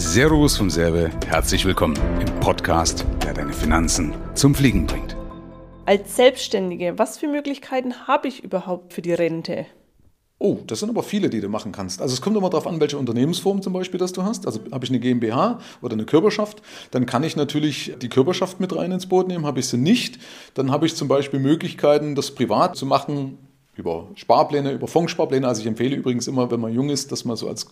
Servus vom Serbe, herzlich willkommen im Podcast, der deine Finanzen zum Fliegen bringt. Als Selbstständige, was für Möglichkeiten habe ich überhaupt für die Rente? Oh, das sind aber viele, die du machen kannst. Also es kommt immer darauf an, welche Unternehmensform zum Beispiel das du hast. Also habe ich eine GmbH oder eine Körperschaft, dann kann ich natürlich die Körperschaft mit rein ins Boot nehmen. Habe ich sie nicht, dann habe ich zum Beispiel Möglichkeiten, das privat zu machen über Sparpläne, über Fondssparpläne. Also ich empfehle übrigens immer, wenn man jung ist, dass man so als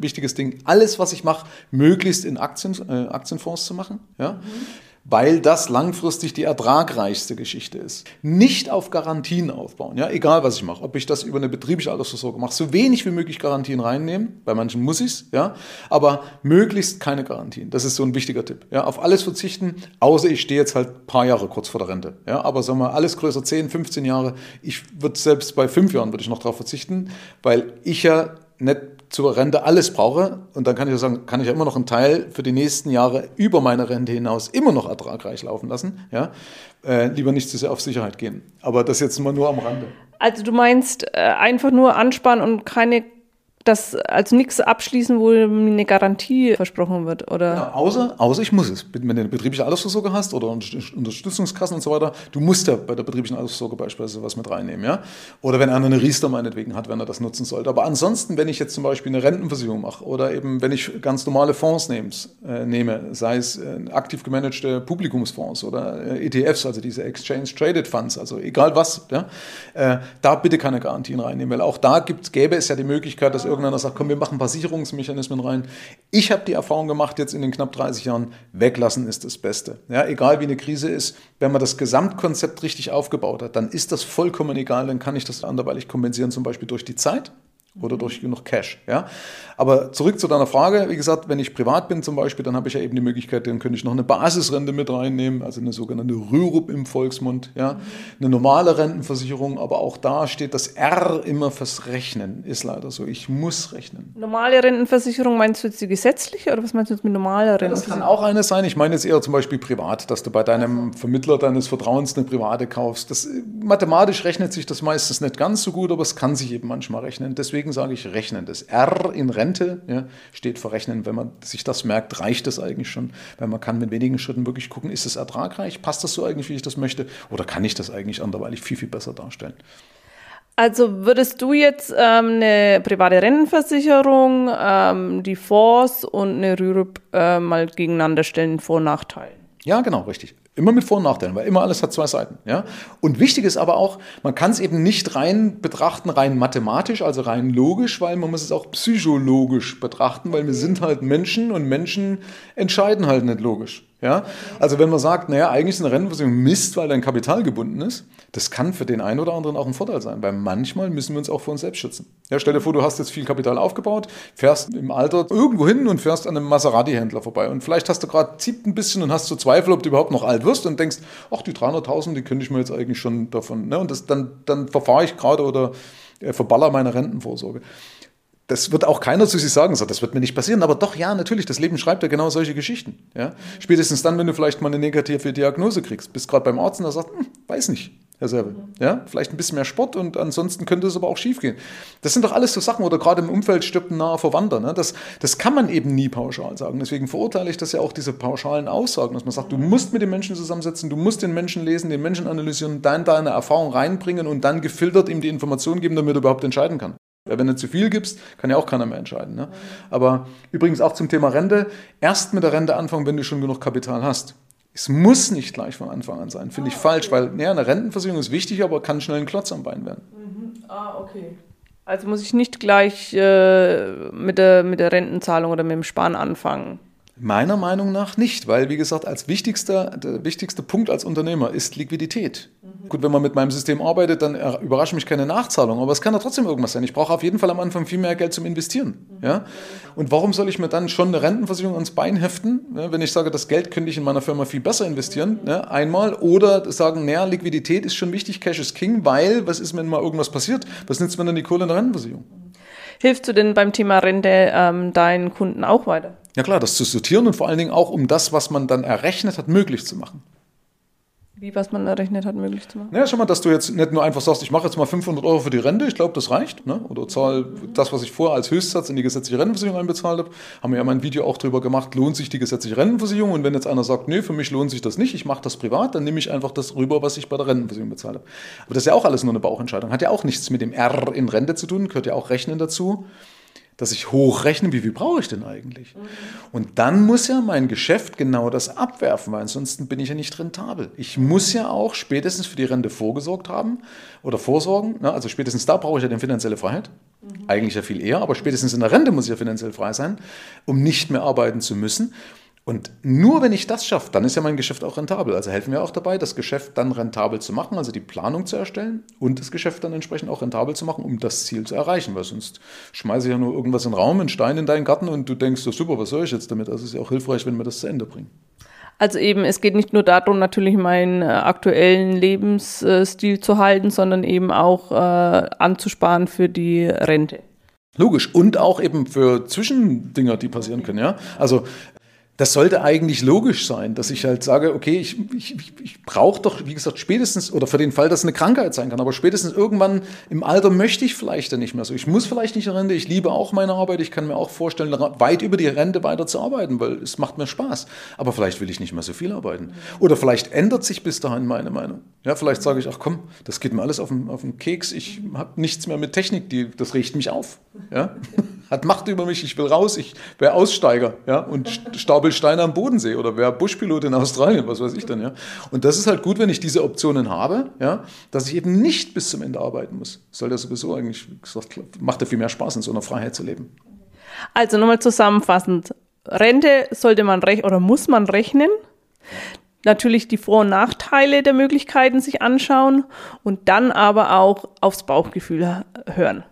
wichtiges Ding, alles, was ich mache, möglichst in Aktien, äh, Aktienfonds zu machen. Ja? Mhm weil das langfristig die ertragreichste Geschichte ist. Nicht auf Garantien aufbauen, ja, egal was ich mache, ob ich das über eine betriebliche Altersvorsorge mache, so wenig wie möglich Garantien reinnehmen, bei manchen muss ich es, ja, aber möglichst keine Garantien. Das ist so ein wichtiger Tipp. Ja, auf alles verzichten, außer ich stehe jetzt halt ein paar Jahre kurz vor der Rente. Ja, aber sagen wir alles größer 10, 15 Jahre. Ich würde selbst bei fünf Jahren würde ich noch darauf verzichten, weil ich ja nicht zur Rente alles brauche, und dann kann ich ja sagen, kann ich ja immer noch einen Teil für die nächsten Jahre über meine Rente hinaus immer noch ertragreich laufen lassen. Ja? Äh, lieber nicht zu sehr auf Sicherheit gehen. Aber das jetzt mal nur am Rande. Also du meinst äh, einfach nur ansparen und keine das als nichts abschließen, wo eine Garantie versprochen wird, oder? Ja, außer, außer ich muss es. Wenn du eine betriebliche Altersvorsorge hast oder Unterstützungskassen und so weiter, du musst ja bei der betrieblichen Altersvorsorge beispielsweise was mit reinnehmen, ja? Oder wenn einer eine Riester meinetwegen hat, wenn er das nutzen sollte. Aber ansonsten, wenn ich jetzt zum Beispiel eine Rentenversicherung mache oder eben, wenn ich ganz normale Fonds nehms, äh, nehme, sei es äh, aktiv gemanagte Publikumsfonds oder äh, ETFs, also diese Exchange Traded Funds, also egal was, ja? Äh, da bitte keine Garantien reinnehmen, weil auch da gibt, gäbe es ja die Möglichkeit, dass irgendeiner sagt, komm, wir machen ein paar Sicherungsmechanismen rein. Ich habe die Erfahrung gemacht, jetzt in den knapp 30 Jahren, weglassen ist das Beste. Ja, egal wie eine Krise ist, wenn man das Gesamtkonzept richtig aufgebaut hat, dann ist das vollkommen egal, dann kann ich das anderweitig kompensieren, zum Beispiel durch die Zeit oder durch genug Cash. Ja? Aber zurück zu deiner Frage, wie gesagt, wenn ich privat bin zum Beispiel, dann habe ich ja eben die Möglichkeit, dann könnte ich noch eine Basisrente mit reinnehmen, also eine sogenannte Rürup im Volksmund, ja? eine normale Rentenversicherung, aber auch da steht das R immer fürs Rechnen, ist leider so, ich muss rechnen. Normale Rentenversicherung, meinst du jetzt die gesetzliche oder was meinst du jetzt mit normaler Rentenversicherung? Das kann auch eine sein, ich meine jetzt eher zum Beispiel privat, dass du bei deinem Vermittler deines Vertrauens eine private kaufst. Das, mathematisch rechnet sich das meistens nicht ganz so gut, aber es kann sich eben manchmal rechnen, deswegen deswegen sage ich rechnen. Das R in Rente ja, steht für Rechnen. Wenn man sich das merkt, reicht das eigentlich schon, weil man kann mit wenigen Schritten wirklich gucken, ist es ertragreich, passt das so eigentlich, wie ich das möchte, oder kann ich das eigentlich anderweitig viel, viel besser darstellen. Also würdest du jetzt ähm, eine private Rentenversicherung, ähm, die Fonds und eine Rürup äh, mal gegeneinander stellen, Vor- und Nachteile? Ja, genau, richtig. Immer mit Vor- und Nachteilen, weil immer alles hat zwei Seiten. Ja? Und wichtig ist aber auch, man kann es eben nicht rein betrachten, rein mathematisch, also rein logisch, weil man muss es auch psychologisch betrachten, weil wir sind halt Menschen und Menschen entscheiden halt nicht logisch. Ja? Also wenn man sagt, naja, eigentlich ist eine Rentenversicherung Mist, weil dein Kapital gebunden ist, das kann für den einen oder anderen auch ein Vorteil sein, weil manchmal müssen wir uns auch vor uns selbst schützen. Ja, stell dir vor, du hast jetzt viel Kapital aufgebaut, fährst im Alter irgendwo hin und fährst an einem Maserati-Händler vorbei und vielleicht hast du gerade zieht ein bisschen und hast so Zweifel, ob du überhaupt noch alt wirst und denkst, ach, die 300.000, die könnte ich mir jetzt eigentlich schon davon, ne? und das, dann, dann verfahre ich gerade oder äh, verballer meine Rentenvorsorge das wird auch keiner zu sich sagen, so, das wird mir nicht passieren. Aber doch, ja, natürlich, das Leben schreibt ja genau solche Geschichten. Ja? Spätestens dann, wenn du vielleicht mal eine negative Diagnose kriegst, bist gerade beim Arzt und der sagt, hm, weiß nicht, Herr Serve. Ja? Vielleicht ein bisschen mehr Sport und ansonsten könnte es aber auch schief gehen. Das sind doch alles so Sachen, oder gerade im Umfeld stirbt ein naher Verwandter. Ne? Das, das kann man eben nie pauschal sagen. Deswegen verurteile ich das ja auch, diese pauschalen Aussagen, dass man sagt, du musst mit den Menschen zusammensetzen, du musst den Menschen lesen, den Menschen analysieren, dann deine Erfahrung reinbringen und dann gefiltert ihm die Informationen geben, damit er überhaupt entscheiden kann. Ja, wenn du zu viel gibst, kann ja auch keiner mehr entscheiden. Ne? Aber übrigens auch zum Thema Rente, erst mit der Rente anfangen, wenn du schon genug Kapital hast. Es muss nicht gleich von Anfang an sein, finde ich ah, falsch, weil ja, eine Rentenversicherung ist wichtig, aber kann schnell ein Klotz am Bein werden. Mhm. Ah, okay. Also muss ich nicht gleich äh, mit, der, mit der Rentenzahlung oder mit dem Sparen anfangen. Meiner Meinung nach nicht, weil, wie gesagt, als wichtigster, der wichtigste Punkt als Unternehmer ist Liquidität. Mhm. Gut, wenn man mit meinem System arbeitet, dann überrascht mich keine Nachzahlung, aber es kann ja trotzdem irgendwas sein. Ich brauche auf jeden Fall am Anfang viel mehr Geld zum Investieren. Mhm. Ja? Und warum soll ich mir dann schon eine Rentenversicherung ans Bein heften, ja, wenn ich sage, das Geld könnte ich in meiner Firma viel besser investieren, ja, einmal, oder sagen, naja, Liquidität ist schon wichtig, Cash is King, weil, was ist, wenn mal irgendwas passiert? Was nützt mir dann die Kohle in der Rentenversicherung? Hilfst du denn beim Thema Rente ähm, deinen Kunden auch weiter? Ja klar, das zu sortieren und vor allen Dingen auch, um das, was man dann errechnet hat, möglich zu machen. Wie, was man errechnet hat, möglich zu machen? Naja, schau mal, dass du jetzt nicht nur einfach sagst, ich mache jetzt mal 500 Euro für die Rente, ich glaube, das reicht. Ne? Oder zahl das, was ich vorher als Höchstsatz in die gesetzliche Rentenversicherung einbezahlt habe. Haben wir ja mein Video auch drüber gemacht, lohnt sich die gesetzliche Rentenversicherung? Und wenn jetzt einer sagt, nee, für mich lohnt sich das nicht, ich mache das privat, dann nehme ich einfach das rüber, was ich bei der Rentenversicherung bezahlt habe. Aber das ist ja auch alles nur eine Bauchentscheidung. Hat ja auch nichts mit dem R in Rente zu tun, gehört ja auch Rechnen dazu dass ich hochrechne, wie viel brauche ich denn eigentlich? Mhm. Und dann muss ja mein Geschäft genau das abwerfen, weil ansonsten bin ich ja nicht rentabel. Ich muss ja auch spätestens für die Rente vorgesorgt haben oder vorsorgen. Ne? Also spätestens da brauche ich ja die finanzielle Freiheit. Mhm. Eigentlich ja viel eher, aber spätestens in der Rente muss ich ja finanziell frei sein, um nicht mehr arbeiten zu müssen. Und nur wenn ich das schaffe, dann ist ja mein Geschäft auch rentabel. Also helfen wir auch dabei, das Geschäft dann rentabel zu machen, also die Planung zu erstellen und das Geschäft dann entsprechend auch rentabel zu machen, um das Ziel zu erreichen. Weil sonst schmeiße ich ja nur irgendwas in den Raum, einen Stein in deinen Garten und du denkst, so super, was soll ich jetzt damit? Also es ist ja auch hilfreich, wenn wir das zu Ende bringen. Also eben, es geht nicht nur darum, natürlich meinen äh, aktuellen Lebensstil zu halten, sondern eben auch äh, anzusparen für die Rente. Logisch. Und auch eben für Zwischendinger, die passieren können, ja. Also das sollte eigentlich logisch sein, dass ich halt sage, okay, ich, ich, ich brauche doch, wie gesagt, spätestens, oder für den Fall, dass es eine Krankheit sein kann, aber spätestens irgendwann im Alter möchte ich vielleicht dann nicht mehr so. Ich muss vielleicht nicht in Rente, ich liebe auch meine Arbeit, ich kann mir auch vorstellen, weit über die Rente weiter zu arbeiten, weil es macht mir Spaß. Aber vielleicht will ich nicht mehr so viel arbeiten. Oder vielleicht ändert sich bis dahin meine Meinung. Ja, vielleicht sage ich, ach komm, das geht mir alles auf den, auf den Keks, ich habe nichts mehr mit Technik, die, das riecht mich auf. Ja? Hat Macht über mich, ich will raus, ich wäre Aussteiger ja? und stapel Steine am Bodensee oder wäre Buschpilot in Australien, was weiß ich dann, ja. Und das ist halt gut, wenn ich diese Optionen habe, ja, dass ich eben nicht bis zum Ende arbeiten muss. Soll ja sowieso eigentlich, wie gesagt, macht ja viel mehr Spaß, in so einer Freiheit zu leben. Also nochmal zusammenfassend. Rente sollte man rechnen oder muss man rechnen. Natürlich die Vor- und Nachteile der Möglichkeiten sich anschauen und dann aber auch aufs Bauchgefühl hören.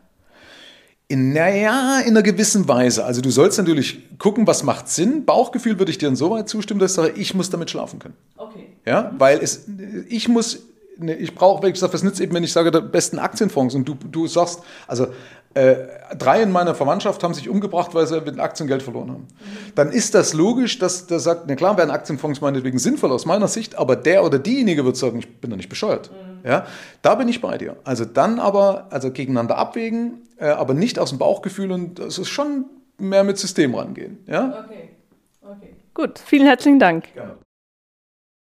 In, naja, in einer gewissen Weise. Also du sollst natürlich gucken, was macht Sinn. Bauchgefühl würde ich dir insoweit zustimmen, dass ich sage, ich muss damit schlafen können. Okay. Ja, weil es, ich muss, ne, ich brauche, wie gesagt, was nützt eben, wenn ich sage, der besten Aktienfonds und du, du sagst, also äh, drei in meiner Verwandtschaft haben sich umgebracht, weil sie mit Aktien Geld verloren haben. Mhm. Dann ist das logisch, dass der sagt, na klar werden Aktienfonds meinetwegen sinnvoll aus meiner Sicht, aber der oder diejenige wird sagen, ich bin da nicht bescheuert. Mhm. Ja, da bin ich bei dir. Also dann aber, also gegeneinander abwägen, äh, aber nicht aus dem Bauchgefühl und es ist schon mehr mit System rangehen. Ja? Okay. okay. Gut, vielen herzlichen Dank. Gerne.